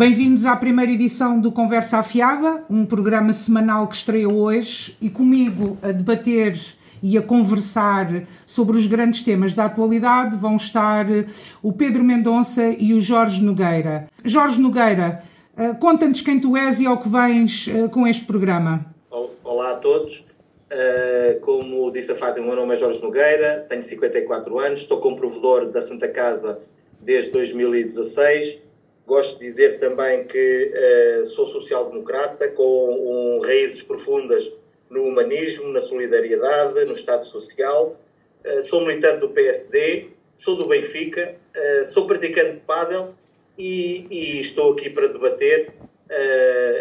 Bem-vindos à primeira edição do Conversa Afiada, um programa semanal que estreia hoje e comigo a debater e a conversar sobre os grandes temas da atualidade vão estar o Pedro Mendonça e o Jorge Nogueira. Jorge Nogueira, eh, conta-nos quem tu és e ao que vens eh, com este programa. Olá a todos. Como disse a Fátima, o meu nome é Jorge Nogueira, tenho 54 anos, estou como provedor da Santa Casa desde 2016. Gosto de dizer também que uh, sou social-democrata, com um, raízes profundas no humanismo, na solidariedade, no Estado Social. Uh, sou militante do PSD, sou do Benfica, sou praticante de pádel e, e, estou aqui para debater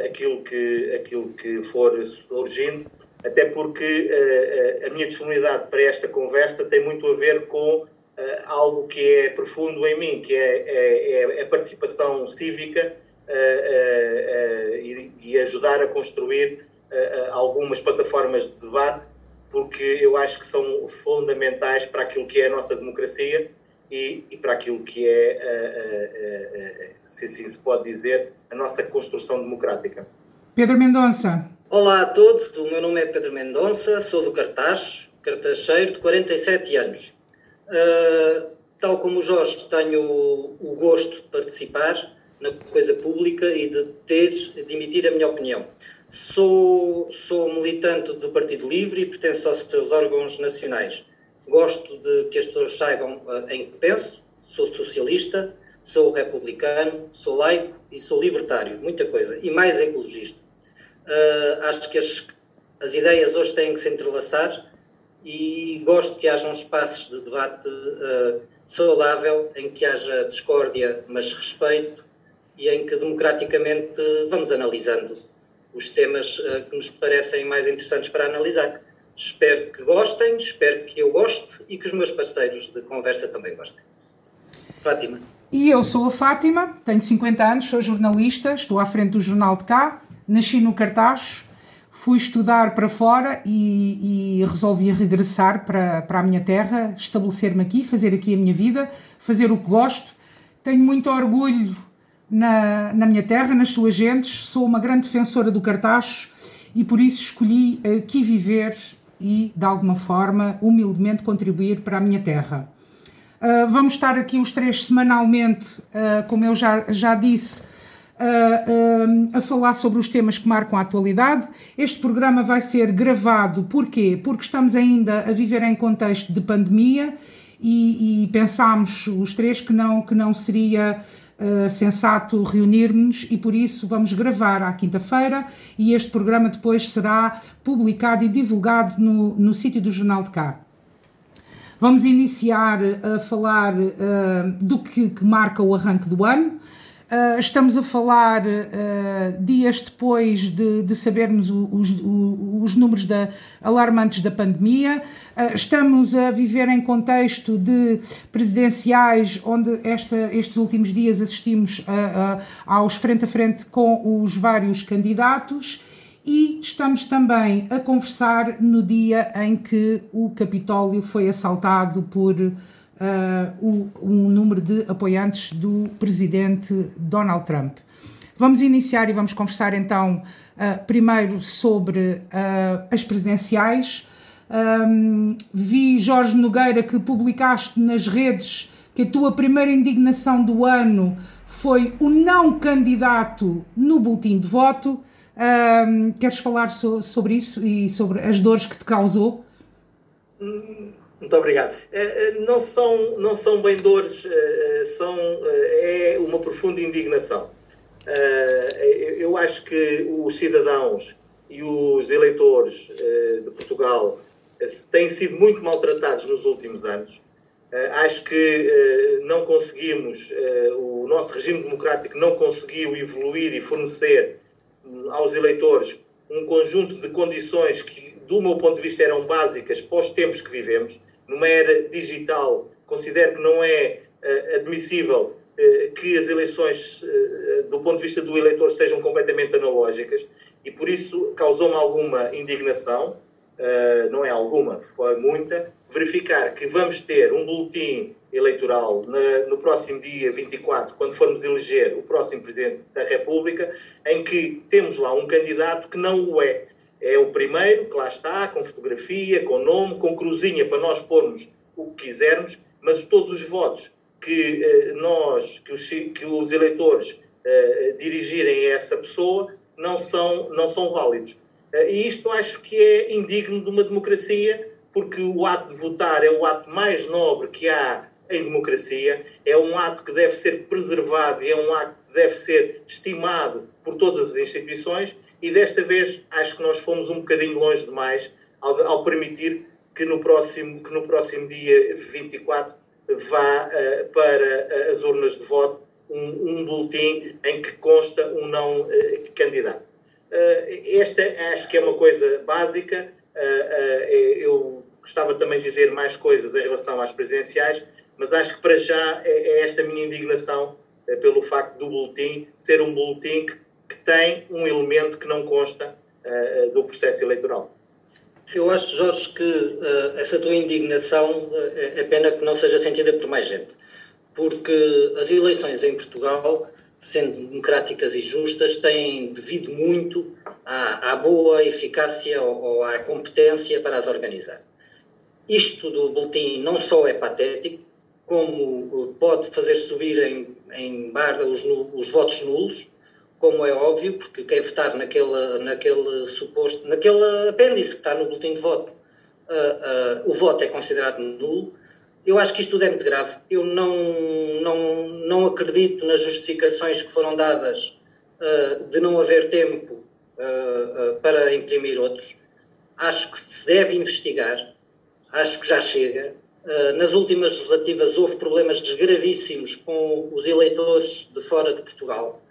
aquilo, que, aquilo que for surgindo até porque uh, a minha disponibilidade para esta conversa tem muito a ver com uh, algo que é profundo em mim, que é, é, é a participação cívica uh, e, e, ajudar a construir algumas plataformas de debate, porque eu acho que são fundamentais para aquilo que é a nossa democracia e, e para aquilo que é, se assim se pode dizer, a nossa construção democrática. Pedro Mendonça. Olá a todos, o meu nome é Pedro Mendonça, sou do Cartaz, cartacheiro de 47 anos. Uh, tal como o Jorge, tenho o, gosto de participar na coisa pública e de ter, de emitir a minha opinião. Sou, sou militante do Partido Livre e pertenço aos seus órgãos nacionais. Gosto de que as pessoas saibam uh, em que penso, sou socialista, sou republicano, sou laico e sou libertário, muita coisa, e mais ecologista. Uh, acho que as, as ideias hoje têm que se entrelaçar e gosto que hajam espaços de debate uh, saudável, em que haja discórdia, mas respeito, e em que democraticamente vamos analisando os temas uh, que nos parecem mais interessantes para analisar. Espero que gostem, espero que eu goste e que os meus parceiros de conversa também gostem. Fátima. E eu sou a Fátima, tenho 50 anos, sou jornalista, estou à frente do Jornal de Cá nasci no Cartaz, fui estudar para fora e, e, resolvi regressar para, para a minha terra, estabelecer-me aqui, fazer aqui a minha vida, fazer o que gosto. Tenho muito orgulho na, na minha terra, nas suas gentes, sou uma grande defensora do Cartaz e por isso escolhi aqui viver e, de alguma forma, humildemente contribuir para a minha terra. Uh, vamos estar aqui os três semanalmente, uh, como eu já, já disse, a, falar sobre os temas que marcam a atualidade. Este programa vai ser gravado, porquê? Porque estamos ainda a viver em contexto de pandemia e, e pensámos os três que não, que não seria uh, sensato reunirmos e por isso vamos gravar à quinta-feira e este programa depois será publicado e divulgado no, no sítio do Jornal de Cá. Vamos iniciar a falar uh, do que, que marca o arranque do ano. Uh, estamos a falar uh, dias depois de, de sabermos os, os, os, números da, alarmantes da pandemia. Uh, estamos a viver em contexto de presidenciais, onde esta, estes últimos dias assistimos aos frente a frente com os vários candidatos. E estamos também a conversar no dia em que o Capitólio foi assaltado por uh, o, número de apoiantes do presidente Donald Trump. Vamos iniciar e vamos conversar então uh, primeiro sobre uh, as presidenciais. Um, vi, Jorge Nogueira, que publicaste nas redes que a tua primeira indignação do ano foi o não candidato no boletim de voto. Um, queres falar so, sobre isso e sobre as dores que te causou? Hum, muito obrigado. Eh, eh, não são, não são bem dores, eh, são, é uma profunda indignação. Eu acho que os cidadãos e os eleitores de Portugal têm sido muito maltratados nos últimos anos. Acho que não conseguimos, o nosso regime democrático não conseguiu evoluir e fornecer hum, aos eleitores um conjunto de condições que, do meu ponto de vista, eram básicas para os tempos que vivemos numa era digital, considero que não é uh, admissível uh, que as eleições, uh, do ponto de vista do eleitor, sejam completamente analógicas e por isso causou-me alguma indignação, não é alguma, foi muita, verificar que vamos ter um boletim eleitoral na, no próximo dia 24, quando formos eleger o próximo Presidente da República, em que temos lá um candidato que não o é. É o primeiro que lá está, com fotografia, com nome, com cruzinha para nós pormos o que quisermos, mas todos os votos que eh, nós, que os, que os eleitores eh, dirigirem a essa pessoa, não são, não são válidos. Eh, e isto acho que é indigno de uma democracia, porque o ato de votar é o ato mais nobre que há em democracia, é um ato que deve ser preservado e é um ato que deve ser estimado por todas as instituições e desta vez acho que nós fomos um bocadinho longe demais ao, ao permitir que no, próximo, que no próximo dia 24 vá uh, para uh, as urnas de voto um, um boletim em que consta um não uh, candidato. esta acho que é uma coisa básica. eu gostava também de dizer mais coisas em relação às presidenciais, mas acho que para já é, é esta minha indignação pelo facto do boletim ser um boletim que, que tem um elemento que não consta uh, do processo eleitoral. Eu acho, Jorge, que uh, essa tua indignação uh, é pena que não seja sentida por mais gente, porque as eleições em Portugal, sendo democráticas e justas, têm devido muito à, à boa eficácia ou, ou à competência para as organizar. Isto do boletim não só é patético, como pode fazer subir em, em barra os, os, votos nulos, como é óbvio, porque quem votar naquele, naquele suposto, naquele apêndice que está no boletim de voto, uh, uh, o voto é considerado nulo. Eu acho que isto tudo é muito grave. Eu não, não, não acredito nas justificações que foram dadas uh, de não haver tempo para imprimir outros. Acho que se deve investigar. Acho que já chega nas últimas legislativas houve problemas gravíssimos com os eleitores de fora de Portugal.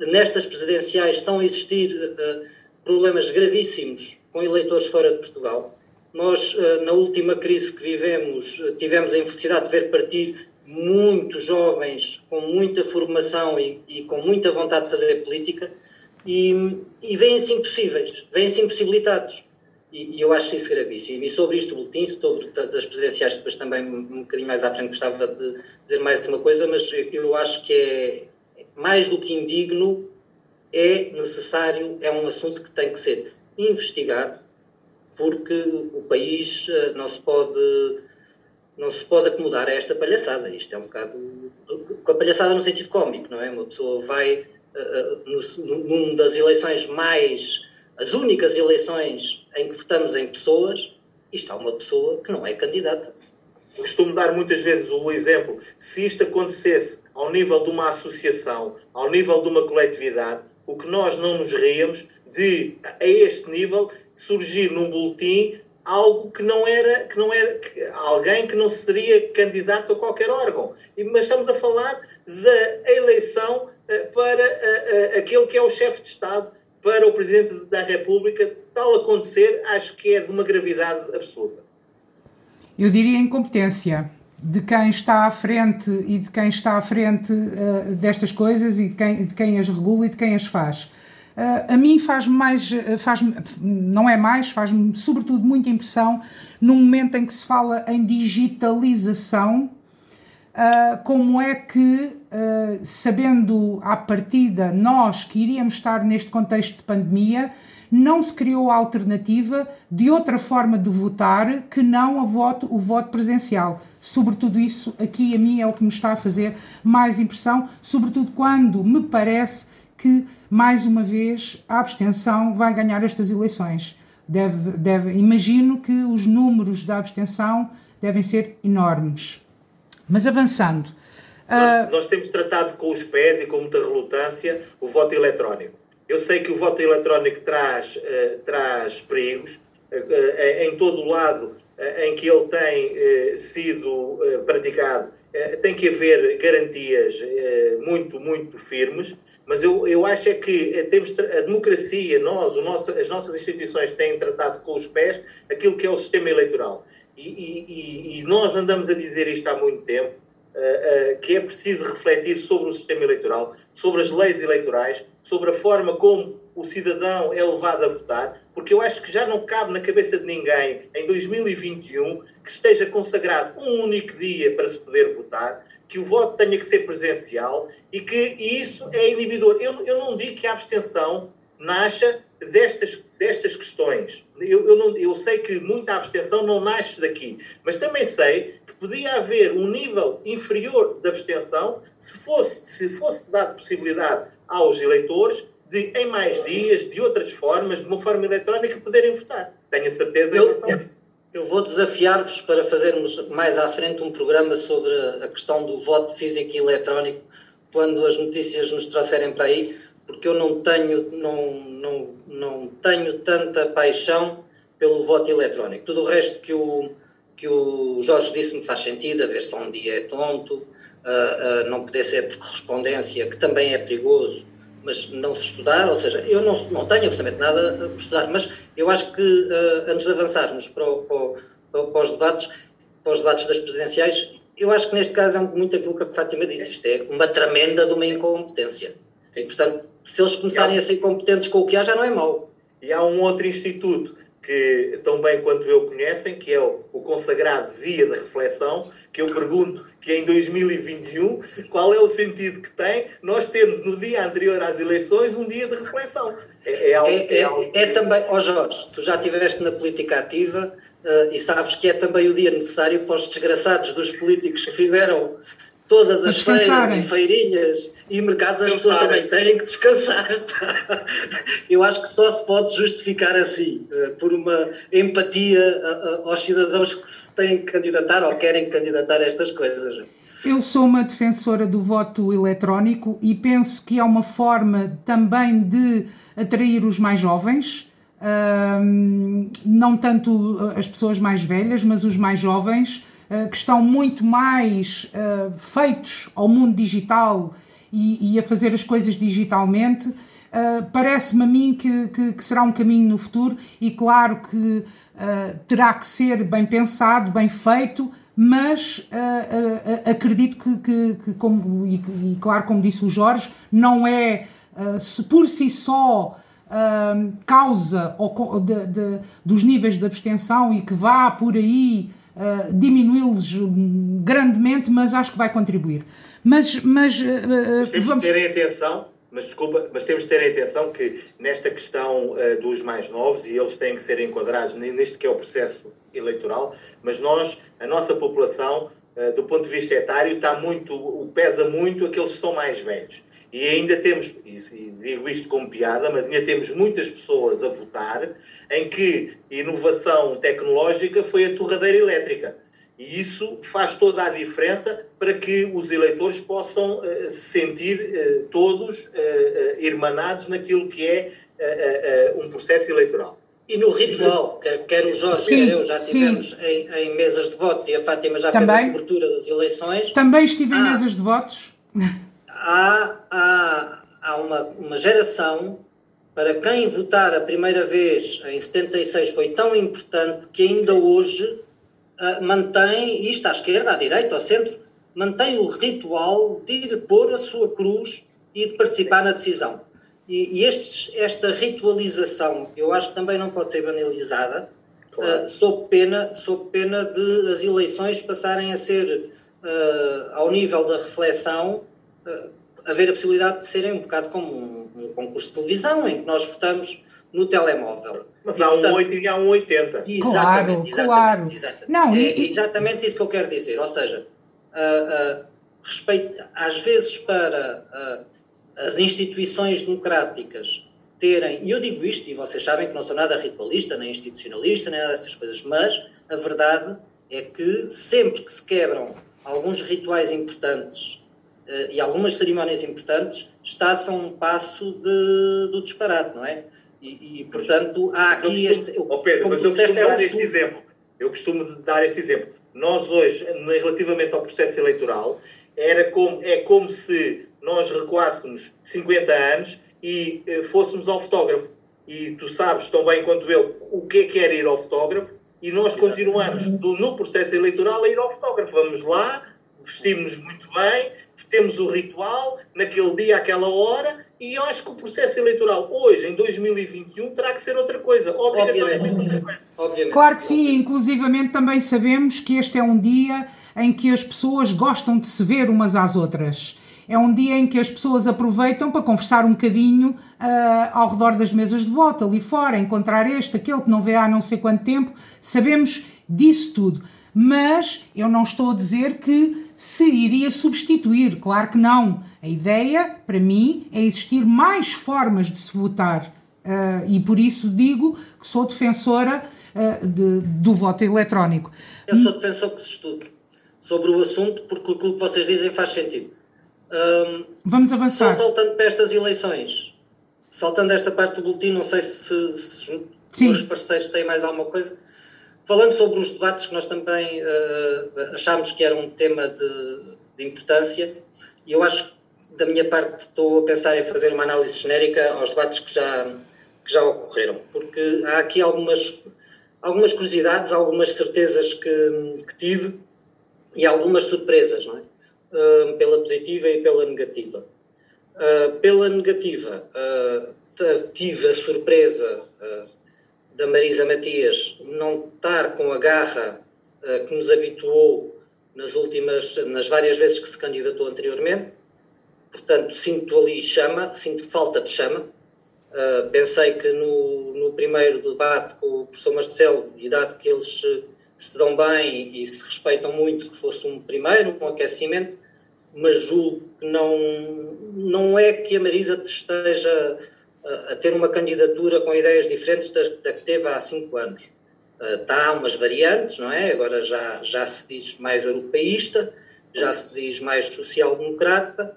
Nestas presidenciais estão a existir uh, problemas gravíssimos com eleitores fora de Portugal. Nós, uh, na última crise que vivemos, tivemos a infelicidade de ver partir muitos jovens com muita formação e, e com muita vontade de fazer política e, e vêm-se impossíveis, vêm-se impossibilitados. E, e, eu acho isso gravíssimo. E sobre isto, o boletim, sobre das presidenciais, depois também um bocadinho mais à frente gostava de dizer mais de uma coisa, mas eu acho que é mais do que indigno, é necessário, é um assunto que tem que ser investigado, porque o país eh, não se pode não se pode acomodar a esta palhaçada. Isto é um bocado. com a palhaçada no sentido cómico, não é? Uma pessoa vai uh, no, numa das eleições mais as únicas eleições em que votamos em pessoas, e está uma pessoa que não é candidata. Costumo dar muitas vezes o exemplo, se isto acontecesse ao nível de uma associação, ao nível de uma coletividade, o que nós não nos ríamos de, a este nível, surgir num boletim algo que não era, que não era alguém que não seria candidato a qualquer órgão. Mas estamos a falar da eleição eh, para eh, eh, aquele que é o chefe de Estado para o Presidente da República, tal acontecer, acho que é de uma gravidade absoluta. Eu diria incompetência de quem está à frente e de quem está à frente uh, destas coisas e de quem, de quem as regula e de quem as faz. Uh, a mim faz mais, eh, faz não é mais, faz-me sobretudo muita impressão no momento em que se fala em digitalização Uh, como é que, sabendo à partida nós que iríamos estar neste contexto de pandemia, não se criou a alternativa de outra forma de votar que não voto, o voto presencial. Sobretudo isso, aqui a mim é o que me está a fazer mais impressão, sobretudo quando me parece que, mais uma vez, a abstenção vai ganhar estas eleições. Deve, deve, imagino que os números da abstenção devem ser enormes. Mas avançando. Nós, uh... nós, temos tratado com os pés e com muita relutância o voto eletrónico. Eu sei que o voto eletrónico traz, uh, traz perigos uh, em todo o lado em que ele tem sido praticado. tem que haver garantias muito, muito firmes, mas eu, eu acho é que temos a democracia, nós, nosso, as nossas instituições têm tratado com os pés aquilo que é o sistema eleitoral. E, e, e, nós andamos a dizer isto há muito tempo, que é preciso refletir sobre o sistema eleitoral, sobre as leis eleitorais, sobre a forma como o cidadão é levado a votar, porque eu acho que já não cabe na cabeça de ninguém, em 2021, que esteja consagrado um único dia para se poder votar, que o voto tenha que ser presencial e que e isso é inibidor. Eu, eu não digo que a abstenção nasça destas, destas questões. Eu, eu, não, eu sei que muita abstenção não nasce daqui, mas também sei que podia haver um nível inferior de abstenção se fosse, se fosse dado possibilidade aos eleitores de, em mais dias, de outras formas, de uma forma eletrónica, poderem votar. Tenho a certeza eu, Eu vou desafiar-vos para fazermos mais à frente um programa sobre a questão do voto físico e eletrónico, quando as notícias nos trouxerem para aí, porque eu não tenho, não, não, não tenho tanta paixão pelo voto eletrónico. Tudo o resto que o, que o Jorge disse me faz sentido, a ver se um dia é tonto, uh, uh, não poder ser por correspondência, que também é perigoso, mas não se estudar, ou seja, eu não, não tenho absolutamente nada a estudar, mas eu acho que uh, antes de avançarmos para, o, para, para, os debates, para os debates das presidenciais, eu acho que neste caso é muito aquilo que a Fátima disse, isto é uma tremenda de uma incompetência. E, portanto, se eles começarem a ser competentes com o que há, já não é mau. E há um outro instituto que tão bem quanto eu conhecem, que é o, o consagrado Dia da Reflexão, que eu pergunto que em 2021 qual é o sentido que tem nós termos no dia anterior às eleições um dia de reflexão. É, é, algo, é, é, é também, ó oh Jorge, tu já estiveste na política ativa uh, e sabes que é também o dia necessário para os desgraçados dos políticos que fizeram todas as feiras e feirinhas e mercados, as pessoas também têm que descansar. Eu acho que só se pode justificar assim, eh, por uma empatia aos cidadãos que se têm que candidatar ou querem candidatar a estas coisas. Eu sou uma defensora do voto eletrónico e penso que é uma forma também de atrair os mais jovens, não tanto as pessoas mais velhas, mas os mais jovens eh, que estão muito mais uh, feitos ao mundo digital e, e, a fazer as coisas digitalmente, uh, parece-me a mim que, que, que, será um caminho no futuro e claro que terá que ser bem pensado, bem feito, mas acredito que, que, que como, e, e, claro, como disse o Jorge, não é por si só causa de, de, dos níveis de abstenção e que vá por aí uh, diminuí-los grandemente, mas acho que vai contribuir. Mas, mas, uh, mas temos vamos... de terem atenção, mas desculpa, mas temos de ter atenção que nesta questão uh, dos mais novos, e eles têm que ser enquadrados neste que é o processo eleitoral, mas nós, a nossa população, do ponto de vista etário, está muito, pesa muito aqueles que são mais velhos. E ainda temos, e digo isto como piada, mas ainda temos muitas pessoas a votar em que inovação tecnológica foi a torradeira elétrica. E isso faz toda a diferença para que os eleitores possam uh, se sentir uh, todos uh, irmanados naquilo que é um processo eleitoral. E no ritual, quer, quer o Jorge, sim, quer eu, já estivemos em, em, mesas de votos e a Fátima já Também. fez a cobertura das eleições. Também estive em ah, mesas de votos há, há, há uma, uma geração para quem votar a primeira vez em 76 foi tão importante que ainda hoje uh, mantém, isto à esquerda, à direita, ao centro, mantém o ritual de ir pôr a sua cruz e de participar na decisão. E, e estes, esta ritualização, eu acho que também não pode ser banalizada, claro. uh, sob, pena, sob pena de as eleições passarem a ser, uh, ao nível da reflexão, haver a possibilidade de serem um bocado como um, um, concurso de televisão, em que nós votamos no telemóvel. Mas e, há portanto, um 8 e há um 80. Exatamente, claro, exatamente, claro. Exatamente. Não, é e, exatamente isso que eu quero dizer. Ou seja, uh, uh, respeito, às vezes para uh, as instituições democráticas terem, e eu digo isto, e vocês sabem que não sou nada ritualista, nem institucionalista, nem nada dessas coisas, mas a verdade é que sempre que se quebram alguns rituais importantes uh, e algumas cerimónias importantes está-se a um passo de, do disparate, não é? E, e portanto, há aqui este. Eu, oh Pedro, mas eu costumo é dar este exemplo. Eu costumo dar este exemplo. Nós hoje, relativamente ao processo eleitoral, era como, é como se nós recuássemos 50 anos e eh, fôssemos ao fotógrafo. E tu sabes tão bem quanto eu o que é que era ir ao fotógrafo, e nós continuamos do, no processo eleitoral a ir ao fotógrafo. Vamos lá, vestimos-nos muito bem, temos o ritual, naquele dia, aquela hora, e eu acho que o processo eleitoral hoje, em 2021, terá que ser outra coisa. Obviamente. Obviamente. Claro que sim, inclusivamente também sabemos que este é um dia em que as pessoas gostam de se ver umas às outras. É um dia em que as pessoas aproveitam para conversar um bocadinho uh, ao redor das mesas de voto, ali fora, encontrar este, aquele que não vê há não sei quanto tempo. Sabemos disso tudo. Mas eu não estou a dizer que se iria substituir, claro que não. A ideia, para mim, é existir mais formas de se votar. Uh, e por isso digo que sou defensora uh, de, do voto eletrónico. Eu sou defensor que se estude sobre o assunto, porque aquilo que vocês dizem faz sentido. Um, Vamos avançar. Só saltando para estas eleições, saltando esta parte do boletim, não sei se, se os parceiros têm mais alguma coisa. Falando sobre os debates que nós também uh, achámos que era um tema de, de importância, e eu acho que da minha parte estou a pensar em fazer uma análise genérica aos debates que já, que já ocorreram, porque há aqui algumas, algumas curiosidades, algumas certezas que, que tive e algumas surpresas, não é? Uh, pela positiva e pela negativa. Uh, pela negativa, tive a surpresa da Marisa Matias não estar com a garra que nos habituou nas últimas, nas várias vezes que se candidatou anteriormente. Portanto, sinto ali chama, sinto falta de chama. pensei que no, no primeiro debate com o professor Marcelo, e dado que eles se dão bem e se respeitam muito, que fosse um primeiro, um aquecimento, mas julgo que não, não é que a Marisa esteja a, ter uma candidatura com ideias diferentes da, da que teve há cinco anos. Está uh, umas variantes, não é? Agora já, já se diz mais europeísta, já se diz mais social-democrata,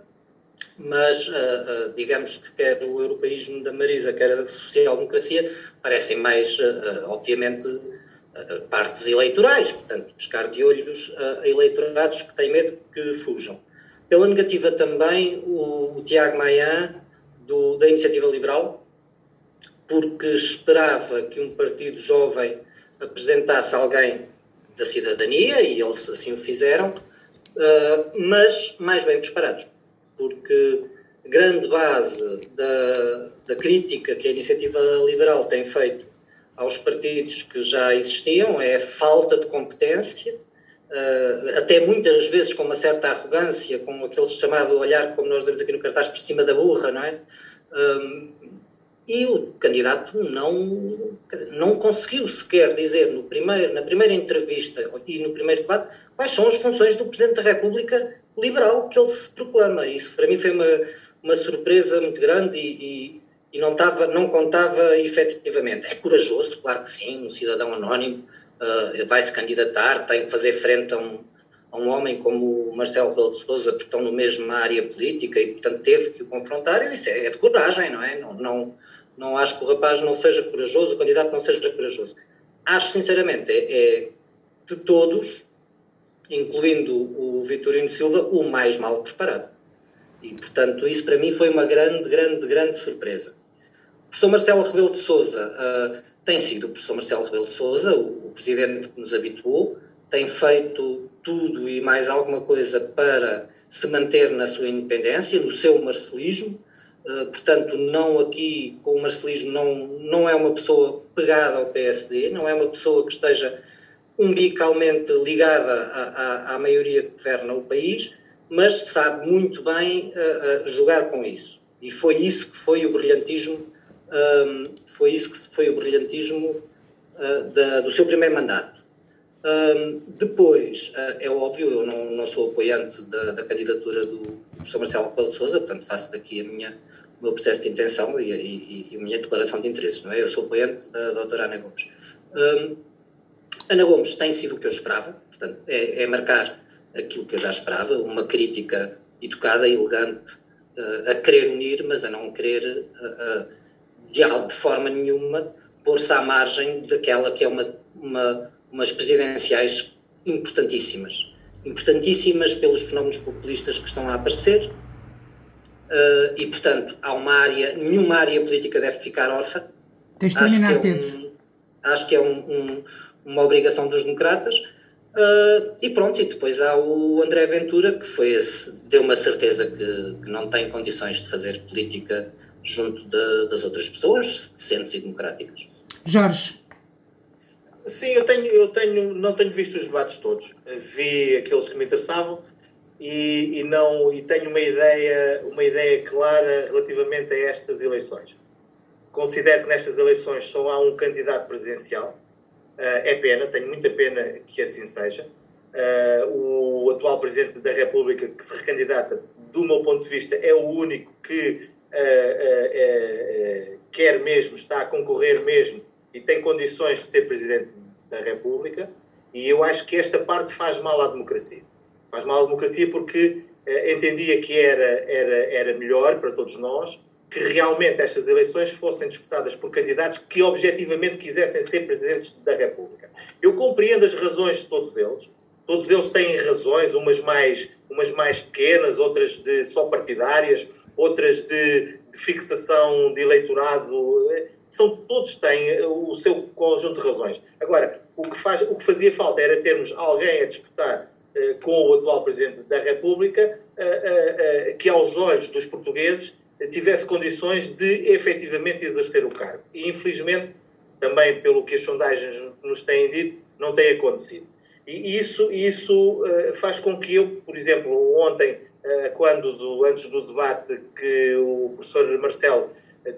mas uh, uh, digamos que quer o europeísmo da Marisa, quer a social-democracia, parecem mais, obviamente, partes eleitorais, portanto, buscar de olhos a eleitorados que têm medo que fujam. Pela negativa também, o, o Tiago Maia, do, da Iniciativa Liberal, porque esperava que um partido jovem apresentasse alguém da cidadania, e eles assim o fizeram, uh, mas mais bem preparados, porque grande base da, da crítica que a Iniciativa Liberal tem feito aos partidos que já existiam, é falta de competência, uh, até muitas vezes com uma certa arrogância, com aquele chamado olhar, como nós dizemos aqui no cartaz, por cima da burra, não é? Um, e o candidato não, não conseguiu sequer dizer no primeiro, na primeira entrevista e no primeiro debate quais são as funções do Presidente da República liberal que ele se proclama. Isso para mim foi uma, uma surpresa muito grande e, e e não, tava, não contava efetivamente. É corajoso, claro que sim, um cidadão anónimo uh, vai se candidatar, tem que fazer frente a um, a um homem como o Marcelo Rebelo de Sousa, porque estão na mesma área política e, portanto, teve que o confrontar. E isso é, é de coragem, não é? Não, não, não acho que o rapaz não seja corajoso, o candidato não seja corajoso. Acho, sinceramente, é, é de todos, incluindo o Vitorino Silva, o mais mal preparado. E, portanto, isso para mim foi uma grande, grande, grande surpresa professor Marcelo Rebelo de Sousa uh, tem sido o professor Marcelo Rebelo de Sousa, o, o, presidente que nos habituou, tem feito tudo e mais alguma coisa para se manter na sua independência, no seu marcelismo, uh, portanto, não aqui com o marcelismo, não, não é uma pessoa pegada ao PSD, não é uma pessoa que esteja umbilicalmente ligada à, à, à maioria que governa o país, mas sabe muito bem uh, jogar com isso. E foi isso que foi o brilhantismo um, foi isso que foi o brilhantismo uh, da, do seu primeiro mandato. Um, depois, uh, é óbvio, eu não, não sou apoiante da, da, candidatura do professor Marcelo Rebelo de portanto faço daqui a minha, o meu processo de intenção e, e, e, a minha declaração de interesses, não é? Eu sou apoiante da doutora Ana Gomes. Um, Ana Gomes tem sido o que eu esperava, portanto, é, é, marcar aquilo que eu já esperava, uma crítica educada, elegante, uh, a querer unir, mas a não querer de, de forma nenhuma pôr-se à margem daquela que é uma, uma, umas presidenciais importantíssimas. Importantíssimas pelos fenómenos populistas que estão a aparecer uh, e, portanto, há uma área, nenhuma área política deve ficar órfã. Tens de terminar, é Pedro. Um, acho que é um, um, uma obrigação dos democratas. Uh, e pronto, e depois há o André Ventura, que foi esse, deu uma certeza que, que não tem condições de fazer política junto de, das outras pessoas, decentes e democráticas. Jorge. Sim, eu tenho, eu tenho, não tenho visto os debates todos. Vi aqueles que me interessavam e, e não e tenho uma ideia, uma ideia clara relativamente a estas eleições. Considero que nestas eleições só há um candidato presidencial. Uh, é pena, tenho muita pena que assim seja. Uh, o atual Presidente da República que se recandidata, do meu ponto de vista, é o único que uh, quer mesmo, está a concorrer mesmo e tem condições de ser Presidente da República. E eu acho que esta parte faz mal à democracia. Faz mal à democracia porque entendia que era, era, era melhor para todos nós que realmente estas eleições fossem disputadas por candidatos que objetivamente quisessem ser presidentes da República. Eu compreendo as razões de todos eles. Todos eles têm razões, umas mais, umas mais pequenas, outras de só partidárias, outras de, de fixação de eleitorado. São, todos têm o seu conjunto de razões. Agora, o que, faz, o que fazia falta era termos alguém a disputar eh, com o atual Presidente da República, eh, eh, que aos olhos dos portugueses tivesse condições de efetivamente exercer o cargo. E, infelizmente, também pelo que as sondagens nos têm dito, não tem acontecido. E isso, isso faz com que eu, por exemplo, ontem, quando do, antes do debate que o professor Marcelo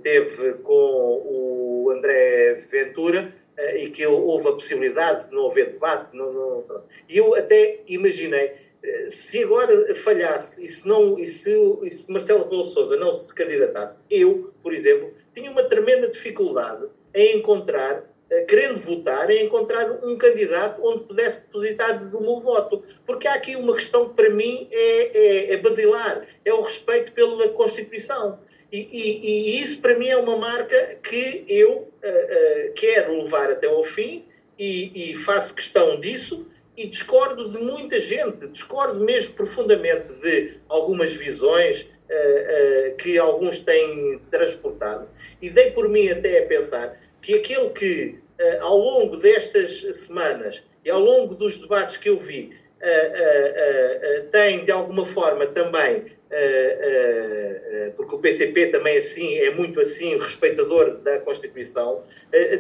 teve com o André Ventura, uh, e que houve a possibilidade de não haver debate, não, não, e eu até imaginei se agora falhasse e se, não, e se, e se Marcelo Rebelo Sousa não se candidatasse, eu, por exemplo, tinha uma tremenda dificuldade em encontrar, eh, querendo votar, em encontrar um candidato onde pudesse depositar o meu voto. Porque há aqui uma questão que para mim é, é, é basilar, é o respeito pela Constituição. E, e, e, isso para mim é uma marca que eu uh, uh, quero levar até ao fim e, e faço questão disso e discordo de muita gente, discordo mesmo profundamente de algumas visões uh, uh, que alguns têm transportado. E dei por mim até a pensar que aquele que, ao longo destas semanas e ao longo dos debates que eu vi, tem de alguma forma também. porque o PCP também assim é muito assim respeitador da Constituição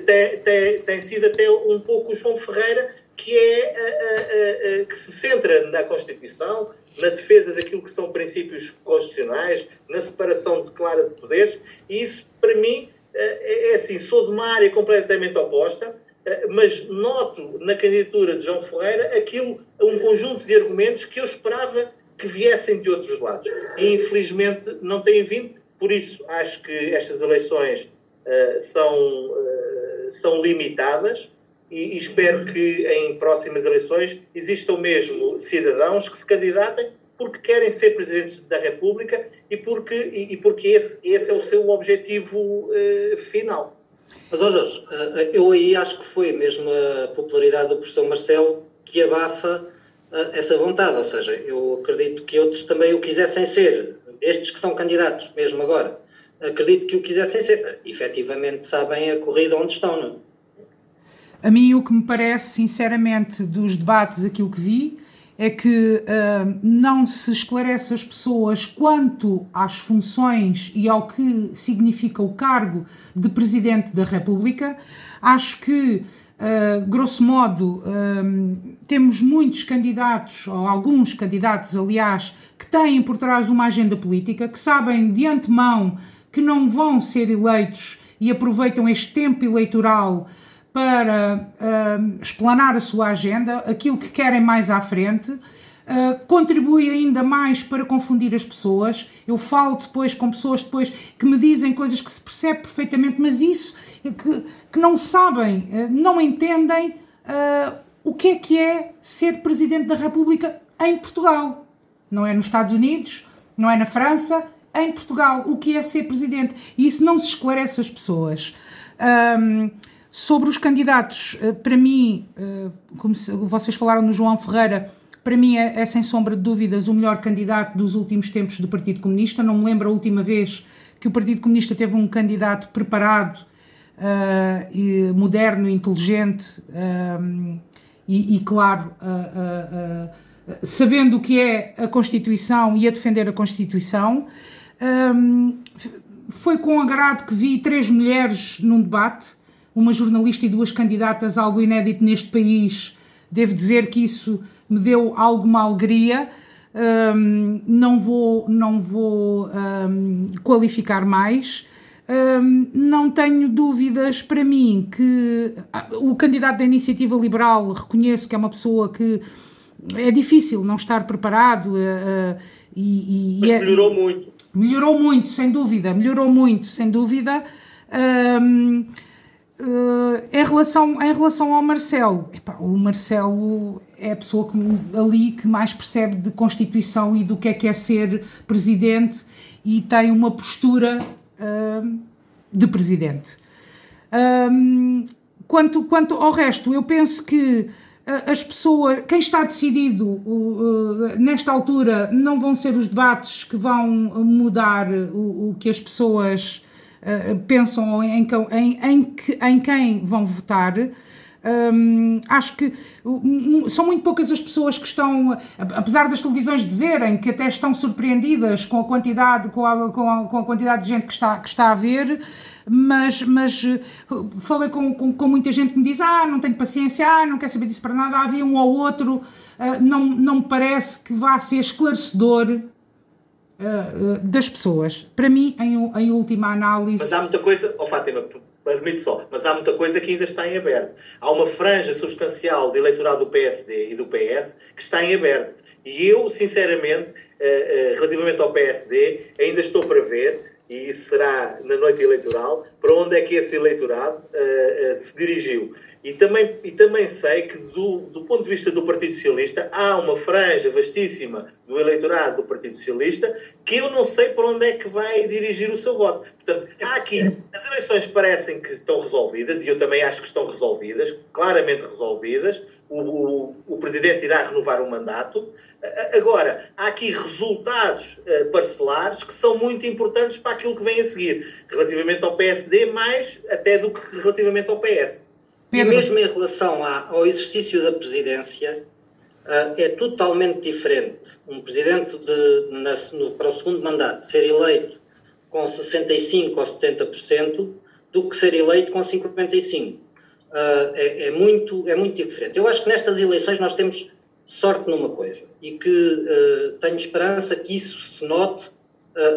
tem, tem, tem sido até um pouco o João Ferreira que, é, que se centra na Constituição, na defesa daquilo que são princípios constitucionais, na separação clara de poderes, e isso, para mim, é, é assim, sou de uma área completamente oposta, mas noto na candidatura de João Ferreira aquilo, um conjunto de argumentos que eu esperava que viessem de outros lados. E, infelizmente, não têm vindo, por isso acho que estas eleições uh, são, uh, são limitadas, e, e espero que em próximas eleições existam mesmo cidadãos que se candidatem porque querem ser presidentes da República e porque, e, e porque esse, esse, é o seu objetivo uh, final. Mas, ó Jorge, eh, eu aí acho que foi mesmo a popularidade do professor Marcelo que abafa uh, essa vontade, ou seja, eu acredito que outros também o quisessem ser, estes que são candidatos mesmo agora, acredito que o quisessem ser, efetivamente sabem a corrida onde estão, não é? A mim, o que me parece, sinceramente, dos debates, aquilo que vi, é que uh, não se esclarece as pessoas quanto às funções e ao que significa o cargo de Presidente da República. Acho que, uh, grosso modo, uh, temos muitos candidatos, ou alguns candidatos, aliás, que têm por trás uma agenda política, que sabem de antemão que não vão ser eleitos e aproveitam este tempo eleitoral para uh, explanar a sua agenda, aquilo que querem mais à frente. Uh, contribui ainda mais para confundir as pessoas. Eu falo depois com pessoas depois que me dizem coisas que se percebe perfeitamente, mas isso que, que não sabem, uh, não entendem o que é que é ser Presidente da República em Portugal. Não é nos Estados Unidos, não é na França, em Portugal. O que é ser Presidente? E isso não se esclarece às pessoas. Um, Sobre os candidatos, eh, para mim, eh, como vocês falaram no João Ferreira, para mim é, é, sem sombra de dúvidas o melhor candidato dos últimos tempos do Partido Comunista. Não me lembro a última vez que o Partido Comunista teve um candidato preparado, uh, e moderno, inteligente e, e claro, uh, uh, sabendo o que é a Constituição e a defender a Constituição, foi com agrado que vi três mulheres num debate, uma jornalista e duas candidatas, algo inédito neste país. Devo dizer que isso me deu alguma alegria. Um, não vou, não vou um, qualificar mais. Um, não tenho dúvidas para mim que ah, o candidato da Iniciativa Liberal reconheço que é uma pessoa que é difícil não estar preparado uh, uh, e, e é melhorou muito. Melhorou muito, sem dúvida, melhorou muito, sem dúvida. Um, Uh, em, relação, em relação ao Marcelo, epá, o Marcelo é a pessoa que, ali que mais percebe de Constituição e do que é que é ser presidente e tem uma postura uh, de presidente. Um, quanto, quanto ao resto, eu penso que uh, as pessoas, quem está decidido uh, nesta altura, não vão ser os debates que vão mudar o, o que as pessoas uh, pensam em, em, em, em quem vão votar. Um, acho que são muito poucas as pessoas que estão, apesar das televisões dizerem que até estão surpreendidas com a quantidade, com a, com a, com a quantidade de gente que está, que está a ver, mas, mas falei com, com, com, muita gente que me diz: Ah, não tenho paciência, ah, não quer saber disso para nada. Havia um ou outro, uh, não, não me parece que vá ser esclarecedor uh, das pessoas. Para mim, em, em última análise. Mas há muita coisa, oh Fátima, permite só, mas há muita coisa que ainda está em aberto. Há uma franja substancial de eleitorado do PSD e do PS que está em aberto. E eu, sinceramente, uh, relativamente ao PSD, ainda estou para ver e isso será na noite eleitoral, para onde é que esse eleitorado uh, uh, se dirigiu. E também, e também sei que, do, do ponto de vista do Partido Socialista, há uma franja vastíssima do eleitorado do Partido Socialista que eu não sei para onde é que vai dirigir o seu voto. Portanto, há aqui. As eleições parecem que estão resolvidas, e eu também acho que estão resolvidas, claramente resolvidas. O, o, o Presidente irá renovar o mandato. Agora, há aqui resultados uh, parcelares que são muito importantes para aquilo que vem a seguir, relativamente ao PSD, mais até do que relativamente ao PS. Pedro. E mesmo em relação ao exercício da presidência, uh, é totalmente diferente um presidente de, na, no, para o segundo mandato ser eleito com 65% ou 70% do que ser eleito com 55%. Uh, é, é, muito, é muito diferente. Eu acho que nestas eleições nós temos sorte numa coisa e que uh, tenho esperança que isso se note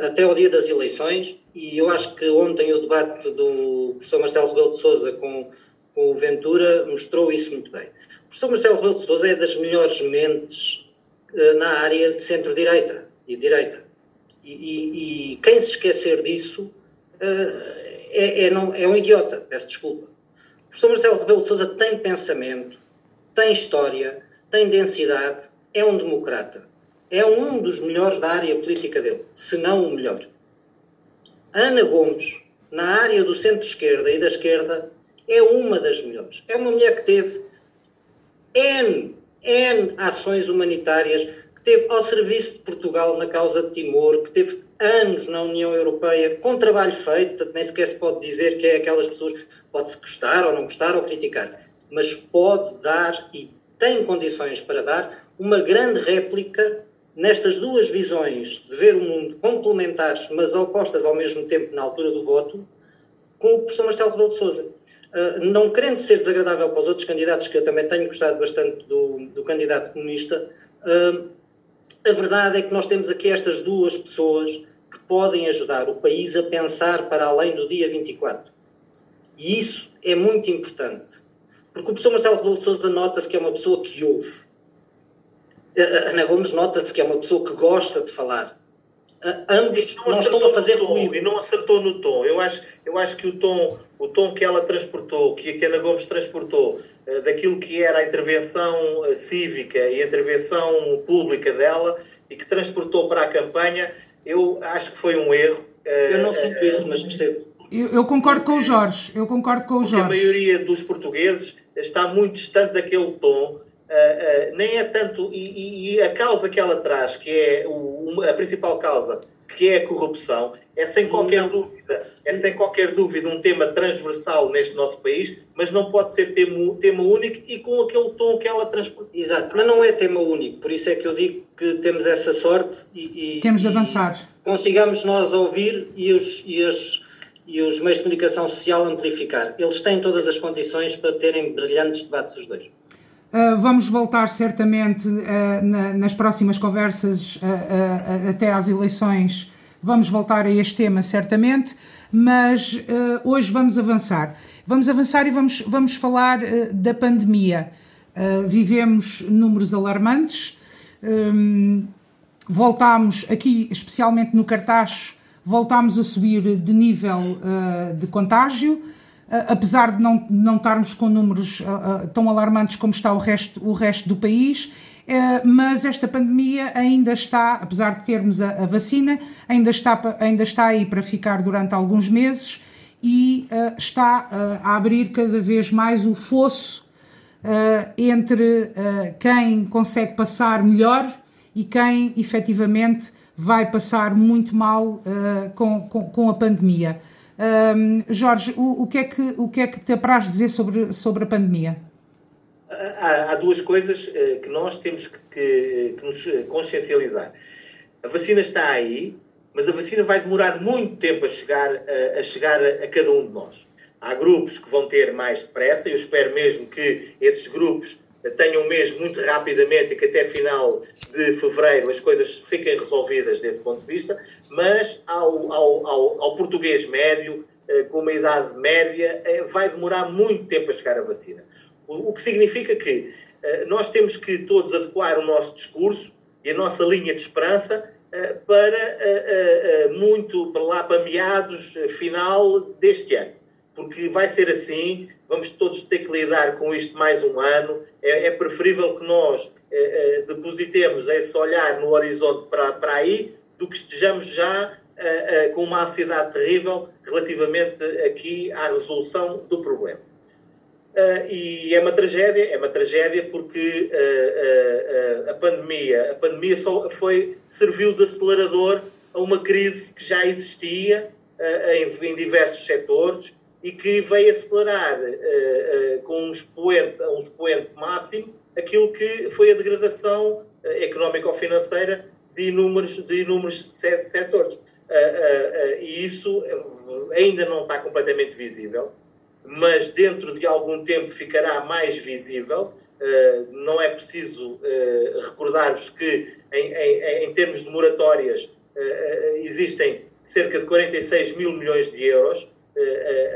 até ao dia das eleições e eu acho que ontem o debate do professor Marcelo Rebelo de Sousa com com o Ventura mostrou isso muito bem. O professor Marcelo Rebelo de Sousa é das melhores mentes uh, na área de centro-direita e direita. E, e, e, quem se esquecer disso uh, é, é, não, é, um idiota, peço desculpa. O professor Marcelo Rebelo de Sousa tem pensamento, tem história, tem densidade, é um democrata. É um dos melhores da área política dele, se não o melhor. Ana Gomes, na área do centro-esquerda e da esquerda, é uma das melhores. É uma mulher que teve N, N ações humanitárias, que teve ao serviço de Portugal na causa de Timor, que teve anos na União Europeia com trabalho feito, nem sequer se pode dizer que é aquelas pessoas, pode-se gostar ou não gostar ou criticar, mas pode dar e tem condições para dar uma grande réplica nestas duas visões de ver o mundo complementares, mas opostas ao mesmo tempo na altura do voto, com o professor Marcelo Rebelo de Sousa. Ah, não querendo ser desagradável para os outros candidatos, que eu também tenho gostado bastante do, do candidato comunista, uh, a verdade é que nós temos aqui estas duas pessoas que podem ajudar o país a pensar para além do dia 24. E isso é muito importante. Porque o professor Marcelo Rebelo de Sousa nota-se que é uma pessoa que ouve. A Ana Gomes nota-se que é uma pessoa que gosta de falar. ambos não, não estão a fazer ruído. E não acertou no tom. Eu acho, eu acho que o tom o tom que ela transportou, que a Ana Gomes transportou, uh, daquilo que era a intervenção uh, cívica e a intervenção pública dela e que transportou para a campanha, eu acho que foi um erro. Uh, eu não sinto isso, mas percebo. Eu, eu, concordo com o Jorge, eu concordo com o Jorge. a maioria dos portugueses está muito distante daquele tom, nem é tanto, e, e, a causa que ela traz, que é o, a principal causa, que é a corrupção, é sem qualquer dúvida, é sem qualquer dúvida um tema transversal neste nosso país, mas não pode ser tema, tema único e com aquele tom que ela transporta. Exato, mas não é tema único, por isso é que eu digo que temos essa sorte e, e temos de avançar. consigamos nós ouvir e os, e os, e os meios de comunicação social amplificar. Eles têm todas as condições para terem brilhantes debates os dois. Uh, vamos voltar certamente uh, na, nas próximas conversas uh, até às eleições. Vamos voltar a este tema certamente, mas hoje vamos avançar. Vamos avançar e vamos, vamos falar da pandemia. vivemos números alarmantes. Um, voltámos aqui, especialmente no cartaz, voltámos a subir de nível de contágio apesar de não, não estarmos com números tão alarmantes como está o resto, o resto do país, eh, mas esta pandemia ainda está, apesar de termos a, a, vacina, ainda está, ainda está aí para ficar durante alguns meses e está a abrir cada vez mais o fosso entre quem consegue passar melhor e quem efetivamente vai passar muito mal com, com, com a pandemia. Um, Jorge, o, o, que é que, o que é que te apraz dizer sobre, sobre a pandemia? Há, há duas coisas uh, que nós temos que, que, que, nos consciencializar. A vacina está aí, mas a vacina vai demorar muito tempo a chegar, a, a chegar a, a cada um de nós. Há grupos que vão ter mais depressa, eu espero mesmo que esses grupos tenham mesmo muito rapidamente e que até final de fevereiro as coisas fiquem resolvidas desse ponto de vista, mas ao, ao, ao, ao português médio, eh, com uma idade média, eh, vai demorar muito tempo a chegar a vacina. O, o que significa que eh, nós temos que todos adequar o nosso discurso e a nossa linha de esperança para muito para lá para meados final deste ano porque vai ser assim, vamos todos ter que lidar com isto mais um ano. É, é preferível que nós é, é, depositemos esse olhar no horizonte para, para aí do que estejamos já é, com uma ansiedade terrível relativamente aqui à resolução do problema. E é uma tragédia, é uma tragédia porque a pandemia, a pandemia só foi, serviu de acelerador a uma crise que já existia em, em diversos setores, e que veio acelerar uh, uh, com um expoente, um expoente máximo aquilo que foi a degradação uh, económica ou financeira de inúmeros, de inúmeros setores. e isso ainda não está completamente visível, mas dentro de algum tempo ficará mais visível. não é preciso recordar-vos que, em, em, em, termos de moratórias, existem cerca de 46 mil milhões de euros eh, eh,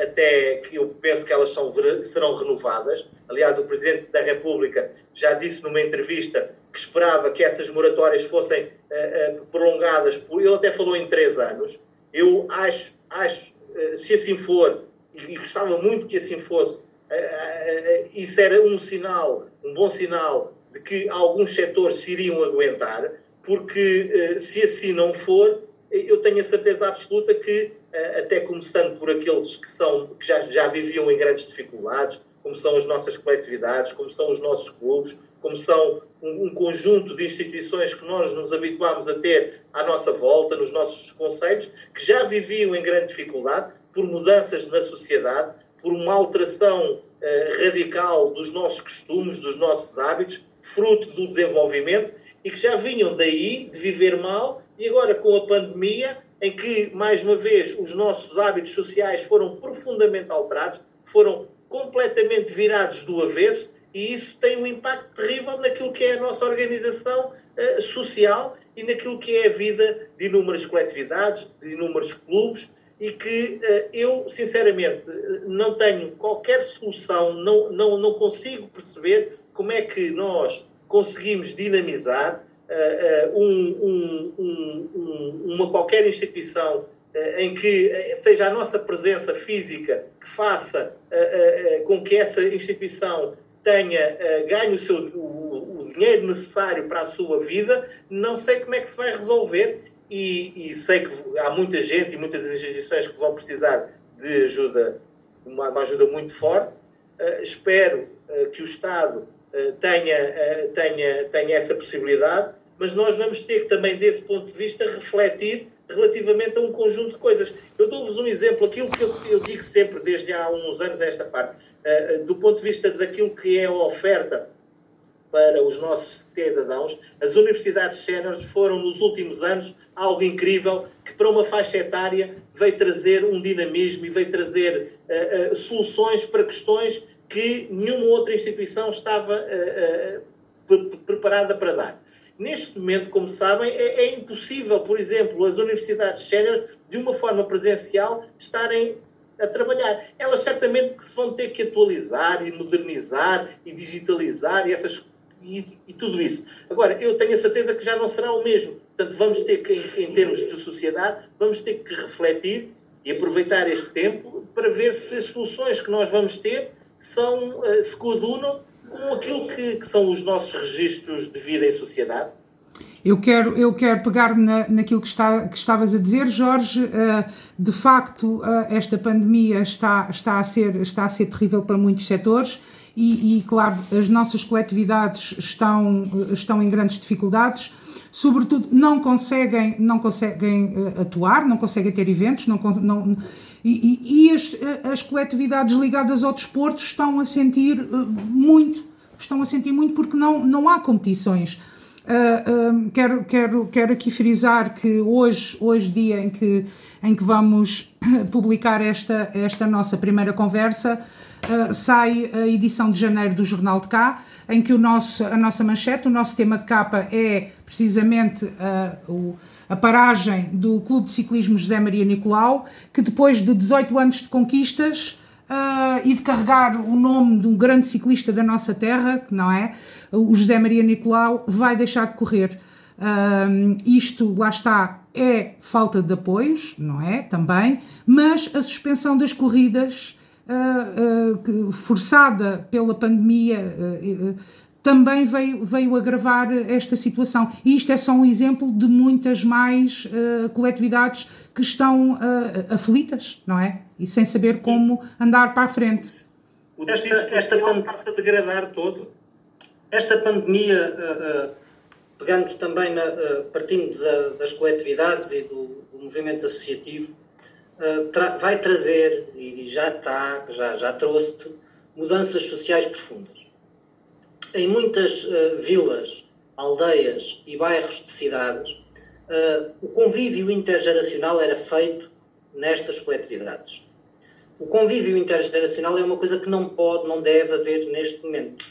até que eu penso que elas são, serão renovadas. Aliás, o Presidente da República já disse numa entrevista que esperava que essas moratórias fossem uh, prolongadas, ele até falou em três anos. Eu acho, acho se assim for, e, gostava muito que assim fosse, isso era um sinal, um bom sinal de que alguns setores se iriam aguentar, porque se assim não for, eu tenho a certeza absoluta que eh, até começando por aqueles que, são, que já, já viviam em grandes dificuldades, como são as nossas coletividades, como são os nossos clubes, como são um, um, conjunto de instituições que nós nos habituámos a ter à nossa volta, nos nossos conselhos, que já viviam em grande dificuldade por mudanças na sociedade, por uma alteração uh, radical dos nossos costumes, dos nossos hábitos, fruto do desenvolvimento, e que já vinham daí de viver mal, e agora com a pandemia em que, mais uma vez, os nossos hábitos sociais foram profundamente alterados, foram completamente virados do avesso, e isso tem um impacto terrível naquilo que é a nossa organização uh, social e naquilo que é a vida de inúmeras coletividades, de inúmeros clubes, e que uh, eu, sinceramente, não tenho qualquer solução, não, não, não consigo perceber como é que nós conseguimos dinamizar uh, um, um, uma qualquer instituição uh, em que seja a nossa presença física que faça com que essa instituição tenha ganho o, seu, o, o, dinheiro necessário para a sua vida, não sei como é que se vai resolver e, e sei que há muita gente e muitas instituições que vão precisar de ajuda, uma, uma ajuda muito forte. Uh, espero uh, que o Estado uh, tenha, tenha, tenha essa possibilidade mas nós vamos ter que também, desse ponto de vista, refletir relativamente a um conjunto de coisas. Eu dou-vos um exemplo, aquilo que eu, eu, digo sempre desde há uns anos esta parte, uh, do ponto de vista daquilo que é a oferta para os nossos cidadãos, as universidades séniores foram nos últimos anos algo incrível que para uma faixa etária veio trazer um dinamismo e veio trazer uh, uh, soluções para questões que nenhuma outra instituição estava preparada para dar. Neste momento, como sabem, é, é impossível, por exemplo, as universidades sénior, de uma forma presencial, estarem a trabalhar. Elas certamente que se vão ter que atualizar e modernizar e digitalizar e, essas, e, e, tudo isso. Agora, eu tenho a certeza que já não será o mesmo. Portanto, vamos ter que, em, em termos de sociedade, vamos ter que refletir e aproveitar este tempo para ver se as soluções que nós vamos ter são, eh, se coadunam com aquilo que, que, são os nossos registros de vida em sociedade? Eu quero, eu quero pegar na, naquilo que, está, que estavas a dizer, Jorge. Uh, de facto, uh, esta pandemia está, está, a ser, está a ser terrível para muitos setores e, e, claro, as nossas coletividades estão, estão em grandes dificuldades. Sobretudo, não conseguem, não conseguem uh, atuar, não conseguem ter eventos, não, não, e, e as, as, coletividades ligadas ao desporto estão a sentir uh, muito, estão a sentir muito porque não, não há competições. Uh, quero, quero, quero aqui frisar que hoje, hoje dia em que, em que vamos publicar esta, esta nossa primeira conversa, uh, sai a edição de janeiro do Jornal de Cá, em que o nosso, a nossa manchete, o nosso tema de capa é precisamente o a paragem do Clube de Ciclismo José Maria Nicolau, que depois de 18 anos de conquistas uh, e de carregar o nome de um grande ciclista da nossa terra, não é? O José Maria Nicolau vai deixar de correr. Uh, isto, lá está, é falta de apoios, não é? Também, mas a suspensão das corridas uh, uh, forçada pela pandemia uh, também veio, veio agravar esta situação. E isto é só um exemplo de muitas mais uh, coletividades que estão uh, aflitas, não é? E sem saber como andar para a frente. Esta, esta pandemia passa a degradar todo. Esta pandemia, uh, pegando também, na, partindo da, das coletividades e do, do movimento associativo, tra vai trazer, e já está, já, já trouxe, mudanças sociais profundas em muitas uh, vilas, aldeias e bairros de cidades, uh, o convívio intergeracional era feito nestas coletividades. O convívio intergeracional é uma coisa que não pode, não deve haver neste momento.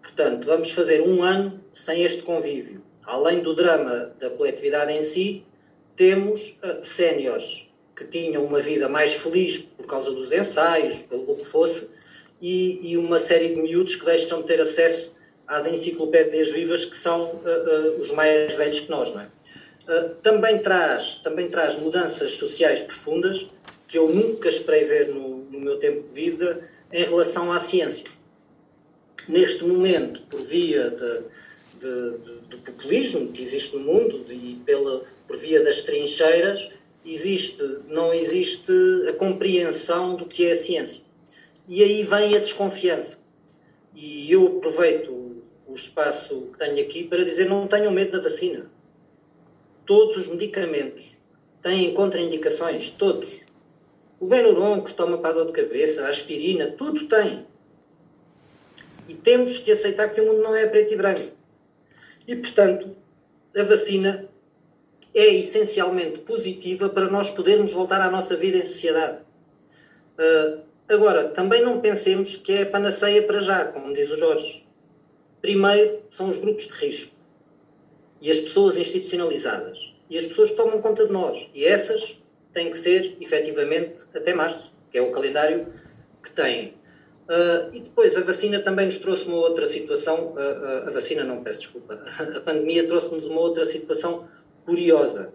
Portanto, vamos fazer um ano sem este convívio. Além do drama da coletividade em si, temos uh, séniores que tinham uma vida mais feliz por causa dos ensaios, pelo que fosse, e, e, uma série de miúdos que deixam de ter acesso às enciclopédias vivas que são uh, uh, os mais velhos que nós, não é? Uh, também, traz, também traz mudanças sociais profundas que eu nunca esperei ver no, no meu tempo de vida em relação à ciência. Neste momento, por via de, de, de, do populismo que existe no mundo e pela, por via das trincheiras, existe, não existe a compreensão do que é a ciência e aí vem a desconfiança. E eu aproveito o espaço que tenho aqui para dizer não tenham medo da vacina. Todos os medicamentos têm contraindicações, todos. O Benuron que se toma para a dor de cabeça, a aspirina, tudo tem. E temos que aceitar que o mundo não é preto e branco. E, portanto, a vacina é essencialmente positiva para nós podermos voltar à nossa vida em sociedade. Uh, Agora, também não pensemos que é a panaceia para já, como diz o Jorge. Primeiro são os grupos de risco e as pessoas institucionalizadas e as pessoas que tomam conta de nós. E essas têm que ser, efetivamente, até março, que é o calendário que têm. Uh, e depois, a vacina também nos trouxe uma outra situação. Uh, uh, a vacina, não peço desculpa. A pandemia trouxe-nos uma outra situação curiosa.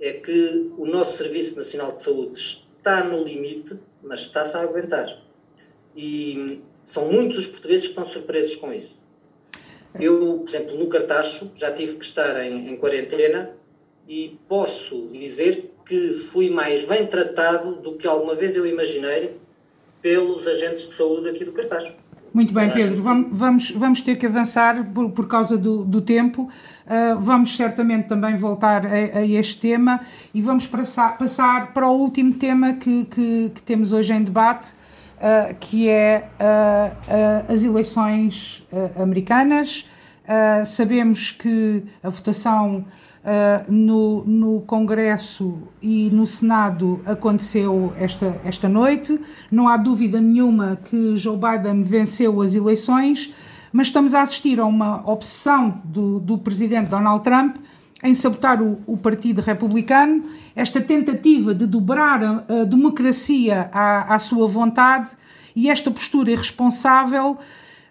É que o nosso Serviço Nacional de Saúde está no limite mas está-se a aguentar. E são muitos os portugueses que estão surpresos com isso. Eu, por exemplo, no Cartacho, já tive que estar em, em quarentena e posso dizer que fui mais bem tratado do que alguma vez eu imaginei pelos agentes de saúde aqui do Cartacho. Muito bem, Pedro. Vamos, vamos ter que avançar por, por causa do, do tempo. Uh, vamos certamente também voltar a, a, este tema e vamos passar, passar para o último tema que, que, que temos hoje em debate, uh, que é uh, as eleições americanas. sabemos que a votação no, no Congresso e no Senado aconteceu esta, esta noite. Não há dúvida nenhuma que Joe Biden venceu as eleições mas estamos a assistir a uma obsessão do, do presidente Donald Trump em sabotar o, o, Partido Republicano, esta tentativa de dobrar a, a democracia à, à, sua vontade e esta postura irresponsável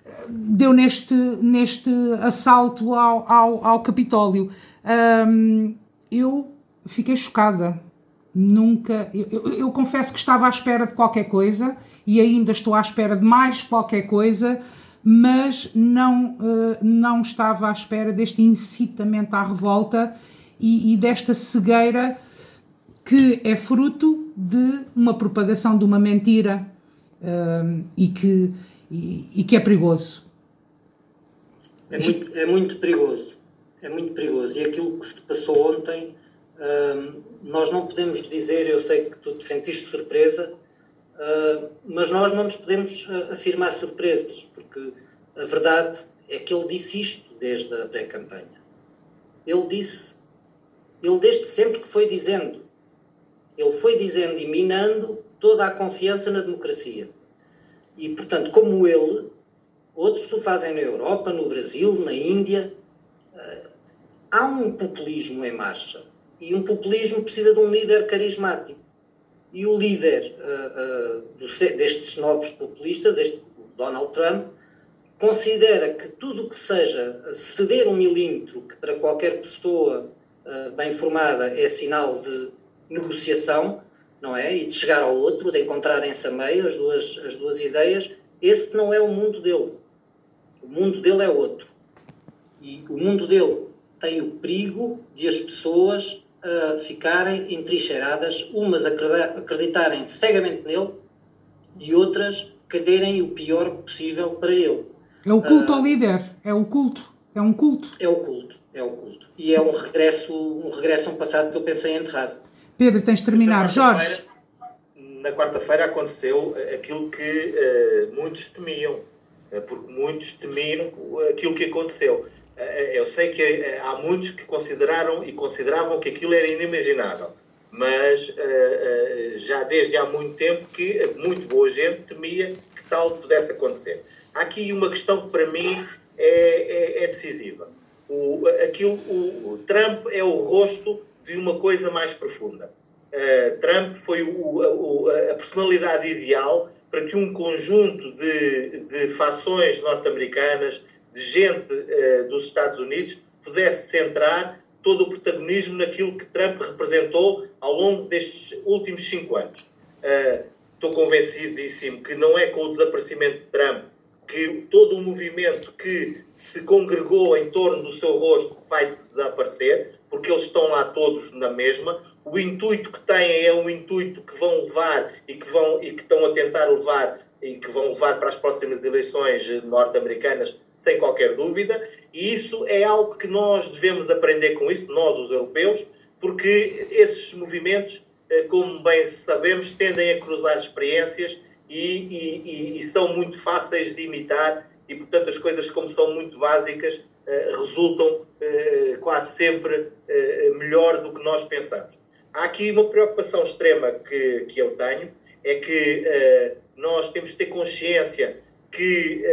eh, deu neste, neste assalto ao, ao, ao Capitólio. Um, eu fiquei chocada. Nunca. Eu, eu, eu confesso que estava à espera de qualquer coisa e ainda estou à espera de mais qualquer coisa mas não, uh, não estava à espera deste incitamento à revolta e, e, desta cegueira que é fruto de uma propagação de uma mentira uh, e, que, e, e, que é perigoso. É muito, é muito perigoso. É muito perigoso. E aquilo que se passou ontem, uh, nós não podemos dizer, eu sei que tu te sentiste surpresa, Uh, mas nós não nos podemos uh, afirmar surpresos, porque a verdade é que ele disse isto desde a pré-campanha. Ele disse, ele desde sempre que foi dizendo, ele foi dizendo e minando toda a confiança na democracia. E, portanto, como ele, outros o fazem na Europa, no Brasil, na Índia. Há um populismo em marcha. E um populismo precisa de um líder carismático. E o líder uh, uh, destes novos populistas, este Donald Trump, considera que tudo o que seja ceder um milímetro, que para qualquer pessoa uh, bem formada é sinal de negociação, não é? E de chegar ao outro, de encontrarem-se a meio as duas, as duas ideias, esse não é o mundo dele. O mundo dele é outro. E o mundo dele tem o perigo de as pessoas uh, ficarem entrincheiradas, umas acreditarem cegamente nele e outras quererem o pior possível para ele. É o culto ao ah, líder, é o culto, é um culto. É o culto, é o culto. E é um regresso, um regresso a um passado que eu pensei enterrado. Pedro, tens de terminar. Jorge. Na quarta-feira aconteceu aquilo que uh, muitos temiam, uh, porque muitos temiam aquilo que aconteceu. Uh, eu sei que há muitos que consideraram e consideravam que aquilo era inimaginável, mas já desde há muito tempo que muito boa gente temia que tal pudesse acontecer. Há aqui uma questão que para mim é, é, é decisiva. O, aquilo, o, o, Trump é o rosto de uma coisa mais profunda. Uh, Trump foi o, a personalidade ideal para que um conjunto de, de fações norte-americanas, de gente uh, dos Estados Unidos, pudesse centrar todo o protagonismo naquilo que Trump representou ao longo destes últimos cinco anos. Uh, estou convencidíssimo que não é com o desaparecimento de Trump que todo o movimento que se congregou em torno do seu rosto vai desaparecer, porque eles estão lá todos na mesma. O intuito que têm é um intuito que vão levar e que, vão, e que estão a tentar levar e que vão levar para as próximas eleições norte-americanas, sem qualquer dúvida. E isso é algo que nós devemos aprender com isso, nós, os europeus, porque esses movimentos, eh, como bem sabemos, tendem a cruzar experiências e, e, e, são muito fáceis de imitar e, portanto, as coisas, como são muito básicas, eh, resultam eh, quase sempre melhor do que nós pensamos. Há aqui uma preocupação extrema que, que eu tenho, é que nós temos de ter consciência que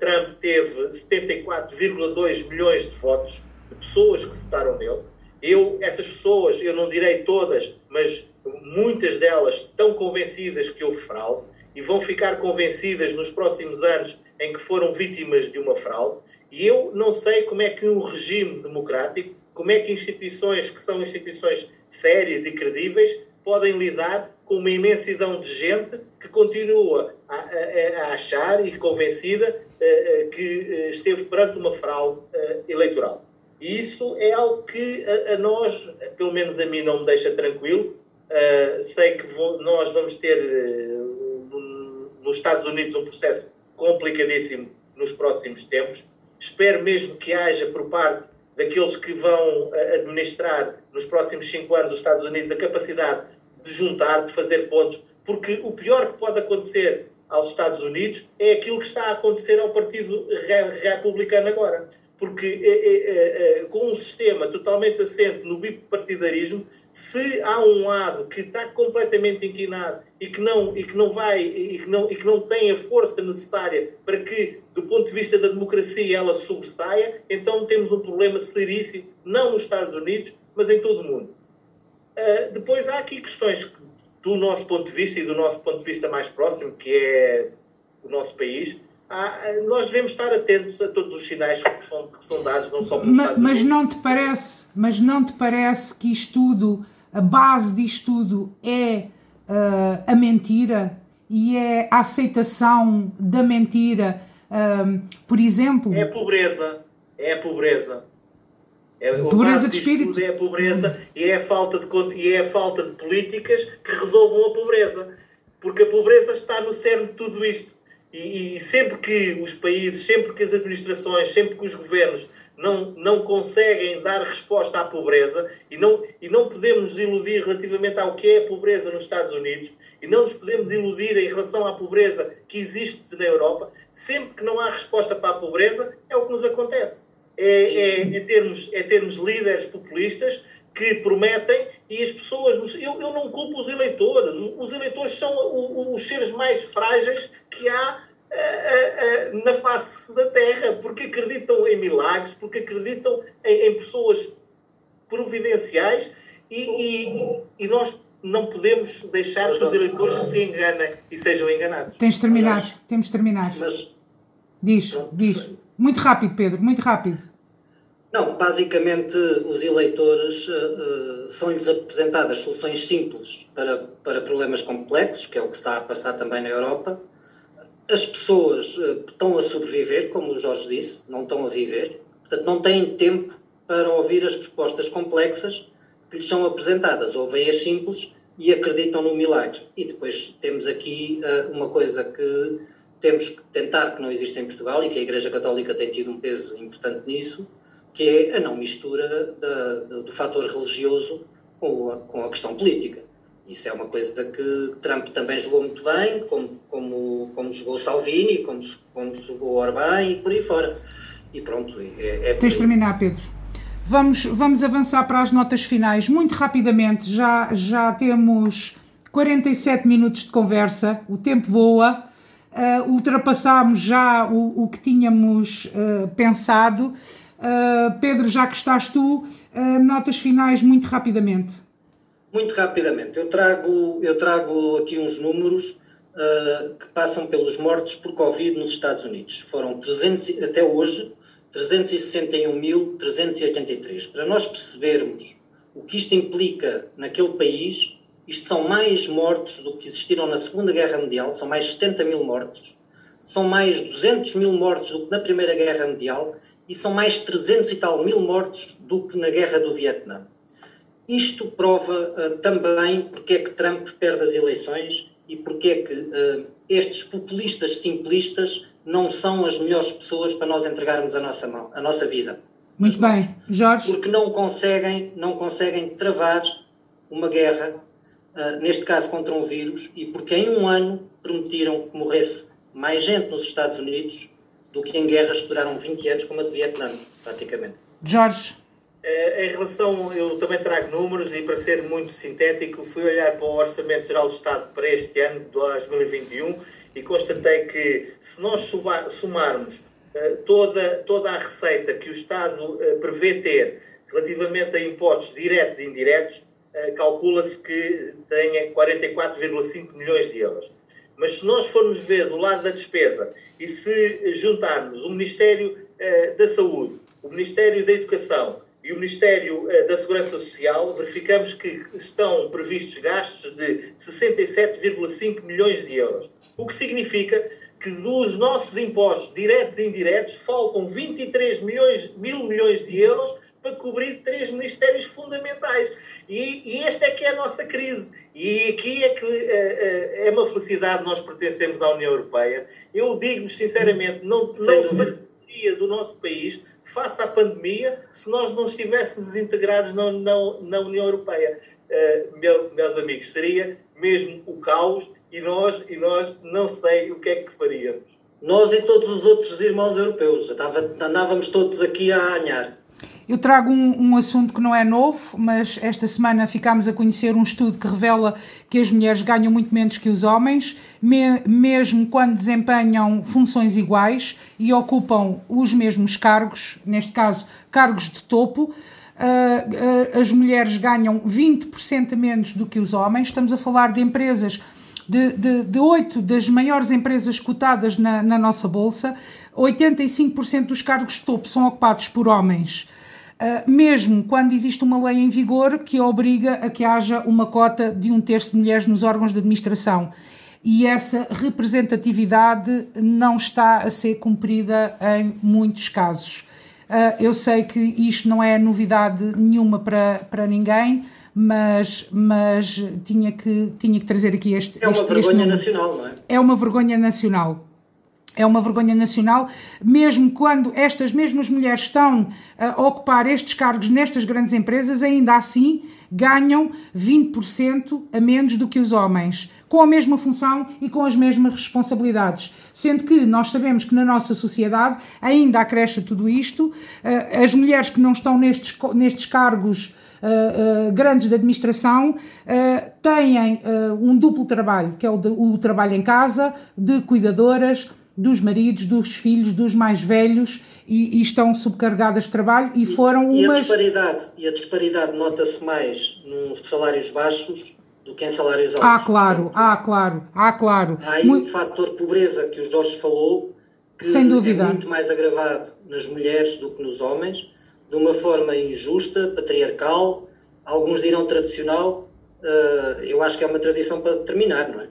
Trump teve 74,2 milhões de votos de pessoas que votaram nele. Eu, essas pessoas, eu não direi todas, mas muitas delas estão convencidas que houve fraude e vão ficar convencidas nos próximos anos em que foram vítimas de uma fraude. E eu não sei como é que um regime democrático, como é que instituições que são instituições sérias e credíveis podem lidar com uma imensidão de gente que continua a, a, a achar e convencida uh, que uh, esteve perante uma fraude uh, eleitoral. E isso é algo que a, a, nós, pelo menos a mim, não me deixa tranquilo. sei que vou, nós vamos ter nos Estados Unidos um processo complicadíssimo nos próximos tempos. Espero mesmo que haja por parte daqueles que vão eh, administrar nos próximos cinco anos os Estados Unidos a capacidade de juntar, de fazer pontos, porque o pior que pode acontecer aos Estados Unidos é aquilo que está a acontecer ao Partido Republicano agora. Porque é, é, é, com um sistema totalmente assente no bipartidarismo, se há um lado que está completamente inclinado e que não e que não vai e que não e que não tem a força necessária para que do ponto de vista da democracia ela sobressaia, então temos um problema seríssimo não nos Estados Unidos, mas em todo o mundo. Uh, depois há aqui questões do nosso ponto de vista e do nosso ponto de vista mais próximo, que é o nosso país, há, nós devemos estar atentos a todos os sinais que são, que são dados, não só pelos mas, mas não te parece Mas não te parece que isto tudo, a base disto tudo é uh, a mentira e é a aceitação da mentira, uh, por exemplo... É a pobreza, é a pobreza. É, pobreza de espírito. É a pobreza e é a, falta de, e é falta de políticas que resolvam a pobreza. Porque a pobreza está no cerne de tudo isto. E, e, sempre que os países, sempre que as administrações, sempre que os governos não, não conseguem dar resposta à pobreza, e não, e não podemos nos iludir relativamente ao que é a pobreza nos Estados Unidos, e não nos podemos iludir em relação à pobreza que existe na Europa, sempre que não há resposta para a pobreza, é o que nos acontece é, é, é, termos, é termos líderes populistas que prometem e as pessoas. Eu, eu não culpo os eleitores. Os eleitores são os seres mais frágeis que há uh, uh, uh, na face da Terra, porque acreditam em milagres, porque acreditam em, em pessoas providenciais e, e, e, nós não podemos deixar que os eleitores se enganem e sejam enganados. Tens de terminar, temos de terminar. Mas, diz, diz. Muito rápido, Pedro, muito rápido. Não, basicamente os eleitores uh, são-lhes apresentadas soluções simples para, para problemas complexos, que é o que está a passar também na Europa. As pessoas uh, estão a sobreviver, como o Jorge disse, não estão a viver, portanto não têm tempo para ouvir as propostas complexas que lhes são apresentadas. Ouvem as simples e acreditam no milagre. E depois temos aqui uh, uma coisa que temos que tentar que não existe em Portugal e que a Igreja Católica tem tido um peso importante nisso, que é a não mistura da, da, do fator religioso com a, com a, questão política. Isso é uma coisa que Trump também jogou muito bem, como, como, como jogou Salvini, como, como jogou Orbán e por aí fora. E pronto, é, é Tens de terminar, Pedro. Vamos, vamos avançar para as notas finais muito rapidamente. Já, já temos 47 minutos de conversa, o tempo voa uh, ultrapassámos já o, o que tínhamos uh, pensado. Uh, Pedro, já que estás tu, notas finais muito rapidamente. Muito rapidamente. Eu trago, eu trago aqui uns números que passam pelos mortos por Covid nos Estados Unidos. Foram 300, até hoje 361.383. Para nós percebermos o que isto implica naquele país, isto são mais mortos do que existiram na Segunda Guerra Mundial, são mais 70 mil mortos, são mais 200 mil mortos do que na Primeira Guerra Mundial e são mais 300 e tal mil mortos do que na Guerra do Vietnã. Isto prova uh, também porque é que Trump perde as eleições e porque é que uh, estes populistas simplistas não são as melhores pessoas para nós entregarmos a nossa mão, a nossa vida. Muito bem, Jorge. Porque não conseguem, não conseguem travar uma guerra ah, neste caso contra um vírus, e porque em um ano permitiram que morresse mais gente nos Estados Unidos do que em guerras que duraram 20 anos, como a de Vietnã, praticamente. Jorge. É, em relação, eu também trago números e para ser muito sintético, fui olhar para o Orçamento Geral do Estado para este ano, 2021, e constatei que se nós somarmos uh, toda, toda a receita que o Estado uh, prevê ter relativamente a impostos diretos e indiretos, eh, calcula-se que tenha 44,5 milhões de euros. Mas se nós formos ver do lado da despesa e se juntarmos o Ministério eh, da Saúde, o Ministério da Educação e o Ministério eh, da Segurança Social, verificamos que estão previstos gastos de 67,5 milhões de euros. O que significa que dos nossos impostos diretos e indiretos faltam 23 milhões, mil milhões de euros para cobrir três ministérios fundamentais. E, e esta é que é a nossa crise. E aqui é que é, é uma felicidade nós pertencemos à União Europeia. Eu digo-vos sinceramente, não, não seria do nosso país face à pandemia se nós não estivéssemos integrados na, na, na União Europeia. Uh, meu, meus amigos, seria mesmo o caos e nós, e nós não sei o que é que faríamos. Nós e todos os outros irmãos europeus. andávamos todos aqui a anhar. Eu trago um, um, assunto que não é novo, mas esta semana ficámos a conhecer um estudo que revela que as mulheres ganham muito menos que os homens, me, mesmo quando desempenham funções iguais e ocupam os mesmos cargos, neste caso, cargos de topo. Uh, uh, as mulheres ganham 20% menos do que os homens. Estamos a falar de empresas, de, de, de 8 das maiores empresas cotadas na, na nossa bolsa, 85% dos cargos de topo são ocupados por homens. Uh, mesmo quando existe uma lei em vigor que obriga a que haja uma cota de um terço de mulheres nos órgãos de administração. E essa representatividade não está a ser cumprida em muitos casos. Uh, eu sei que isto não é novidade nenhuma para, para ninguém, mas, mas tinha, que, tinha que trazer aqui este. É uma este, vergonha este nacional, não é? É uma vergonha nacional é uma vergonha nacional, mesmo quando estas mesmas mulheres estão a ocupar estes cargos nestas grandes empresas, ainda assim ganham 20% a menos do que os homens, com a mesma função e com as mesmas responsabilidades. Sendo que nós sabemos que na nossa sociedade ainda acresce tudo isto, eh, as mulheres que não estão nestes, nestes cargos Uh, uh, grandes de administração uh, têm um duplo trabalho, que é o, de, o, trabalho em casa, de cuidadoras, dos maridos, dos filhos, dos mais velhos e, e estão subcarregadas de trabalho e foram e, umas... E a disparidade, e a disparidade nota-se mais nos salários baixos do que em salários altos. Ah, claro, ah, claro, ah, claro. Há aí muito... um fator pobreza que o Jorge falou que Sem dúvida. é muito mais agravado nas mulheres do que nos homens, de uma forma injusta, patriarcal, alguns dirão tradicional, uh, eu acho que é uma tradição para terminar, não é?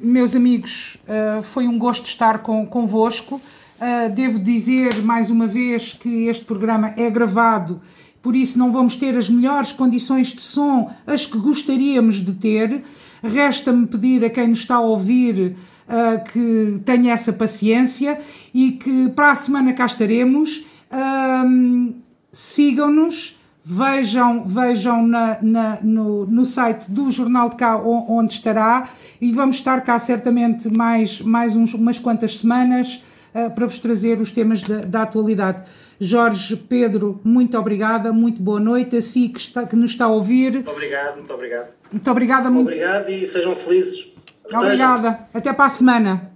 Meus amigos, uh, foi um gosto estar com, convosco. Uh, devo dizer mais uma vez que este programa é gravado, por isso não vamos ter as melhores condições de som, as que gostaríamos de ter. Resta-me pedir a quem nos está a ouvir uh, que tenha essa paciência e que para a semana cá estaremos. Sigam-nos vejam, vejam na, na, no, no site do Jornal de Cá onde estará e vamos estar cá certamente mais, mais uns, umas quantas semanas uh, para vos trazer os temas da, da, atualidade. Jorge, Pedro, muito obrigada, muito boa noite. A si que, está, que nos está a ouvir. Muito obrigado, muito obrigado. Muito obrigada. Muito obrigado e sejam felizes. Obrigada. Até para a semana.